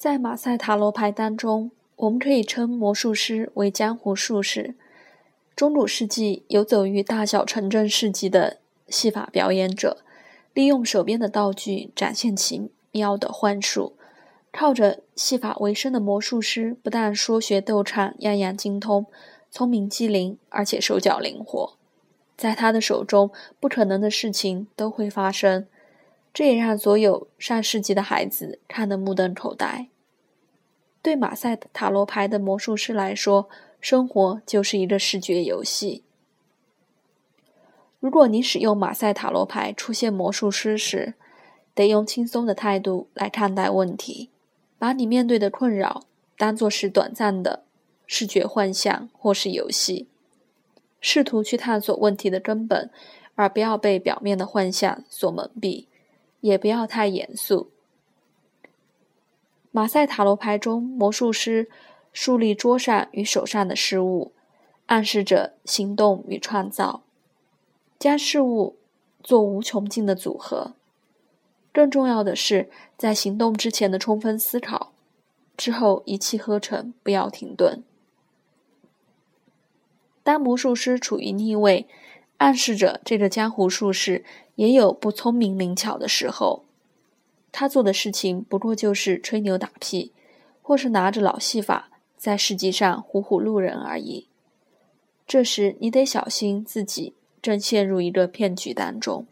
在马赛塔罗牌当中，我们可以称魔术师为江湖术士。中古世纪游走于大小城镇市集的戏法表演者，利用手边的道具展现奇妙的幻术。靠着戏法为生的魔术师，不但说学逗唱样样精通，聪明机灵，而且手脚灵活。在他的手中，不可能的事情都会发生。这也让所有上世纪的孩子看得目瞪口呆。对马赛塔罗牌的魔术师来说，生活就是一个视觉游戏。如果你使用马赛塔罗牌出现魔术师时，得用轻松的态度来看待问题，把你面对的困扰当作是短暂的视觉幻象或是游戏，试图去探索问题的根本，而不要被表面的幻象所蒙蔽。也不要太严肃。马赛塔罗牌中，魔术师树立桌上与手上的事物，暗示着行动与创造，将事物做无穷尽的组合。更重要的是，在行动之前的充分思考，之后一气呵成，不要停顿。当魔术师处于逆位，暗示着这个江湖术士。也有不聪明灵巧的时候，他做的事情不过就是吹牛打屁，或是拿着老戏法在市集上唬唬路人而已。这时你得小心自己正陷入一个骗局当中。